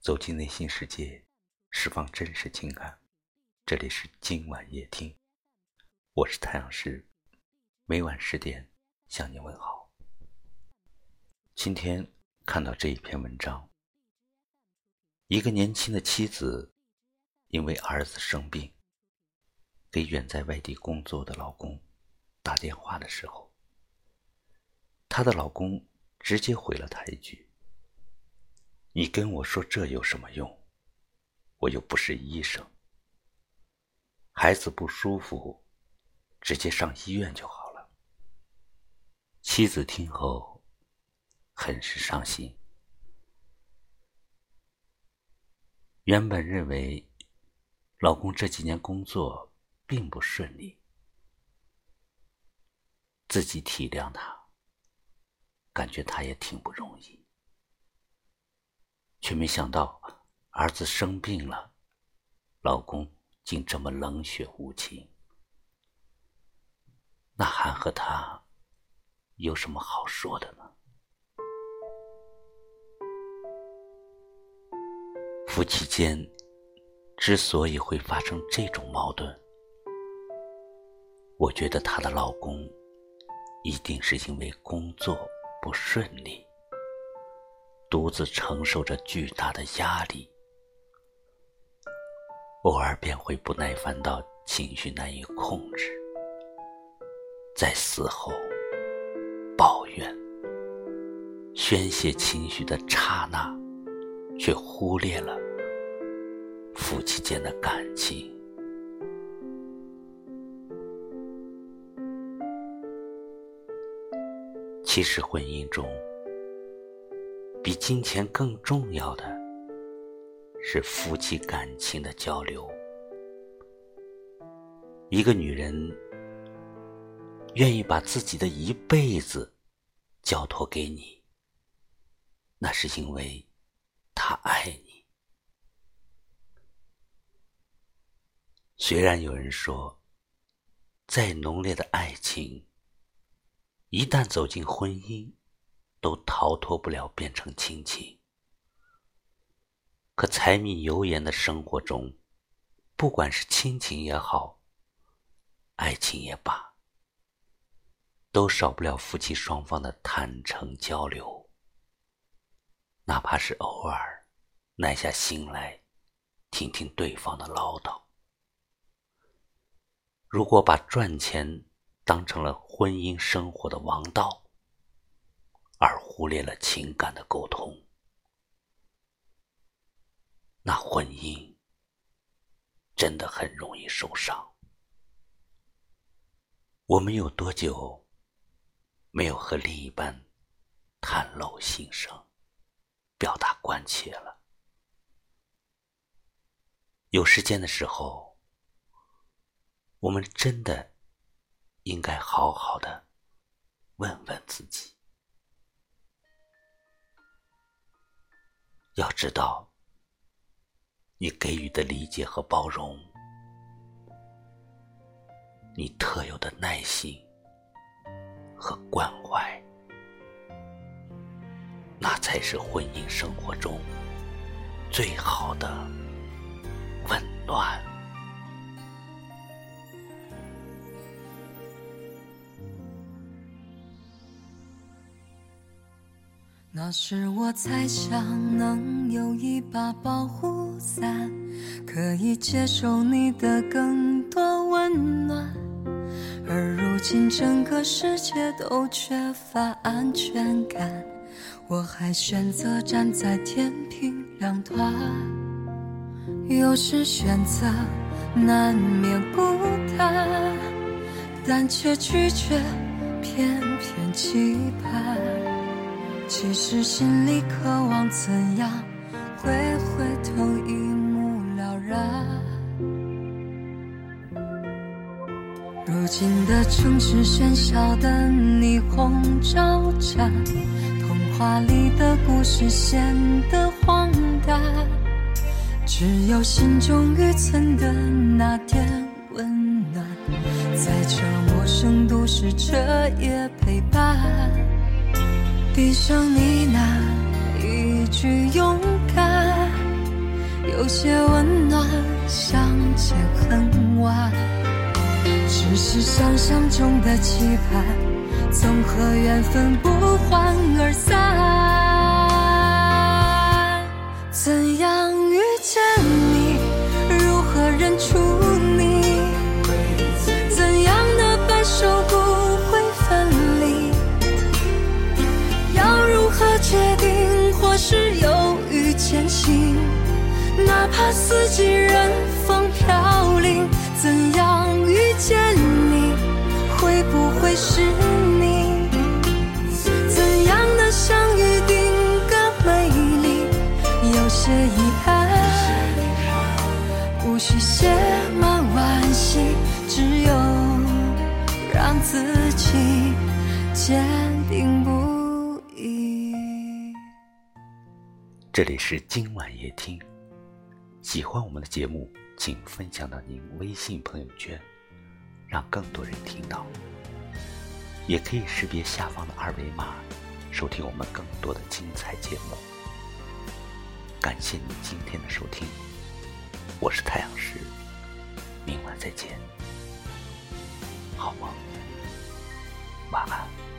走进内心世界，释放真实情感。这里是今晚夜听，我是太阳石，每晚十点向你问好。今天看到这一篇文章，一个年轻的妻子因为儿子生病，给远在外地工作的老公打电话的时候，她的老公直接回了她一句。你跟我说这有什么用？我又不是医生。孩子不舒服，直接上医院就好了。妻子听后，很是伤心。原本认为老公这几年工作并不顺利，自己体谅他，感觉他也挺不容易。却没想到，儿子生病了，老公竟这么冷血无情。那还和他有什么好说的呢？夫妻间之所以会发生这种矛盾，我觉得她的老公一定是因为工作不顺利。独自承受着巨大的压力，偶尔便会不耐烦到情绪难以控制，在死后抱怨、宣泄情绪的刹那，却忽略了夫妻间的感情。其实婚姻中，比金钱更重要的是夫妻感情的交流。一个女人愿意把自己的一辈子交托给你，那是因为她爱你。虽然有人说，再浓烈的爱情，一旦走进婚姻，都逃脱不了变成亲情。可柴米油盐的生活中，不管是亲情也好，爱情也罢，都少不了夫妻双方的坦诚交流。哪怕是偶尔耐下心来听听对方的唠叨。如果把赚钱当成了婚姻生活的王道，而忽略了情感的沟通，那婚姻真的很容易受伤。我们有多久没有和另一半袒露心声、表达关切了？有时间的时候，我们真的应该好好的问问自己。要知道，你给予的理解和包容，你特有的耐心和关怀，那才是婚姻生活中最好的温暖。那时我猜想能有一把保护伞，可以接受你的更多温暖。而如今整个世界都缺乏安全感，我还选择站在天平两端。有时选择难免孤单，但却拒绝偏偏期盼。其实心里渴望怎样，会回头一目了然。如今的城市喧嚣的霓虹招展，童话里的故事显得荒诞，只有心中预存的那点温暖，在这陌生都市彻夜陪伴。闭上你那一句勇敢，有些温暖，相见恨晚。只是想象中的期盼，总和缘分不欢而散。怎样四季任风飘零，怎样遇见你？会不会是你？怎样的相遇定格美丽？有些遗憾，无需写满惋惜，只有让自己坚定不移。这里是今晚夜听，喜欢我们的节目，请分享到您微信朋友圈，让更多人听到。也可以识别下方的二维码，收听我们更多的精彩节目。感谢你今天的收听，我是太阳石，明晚再见，好梦，晚安。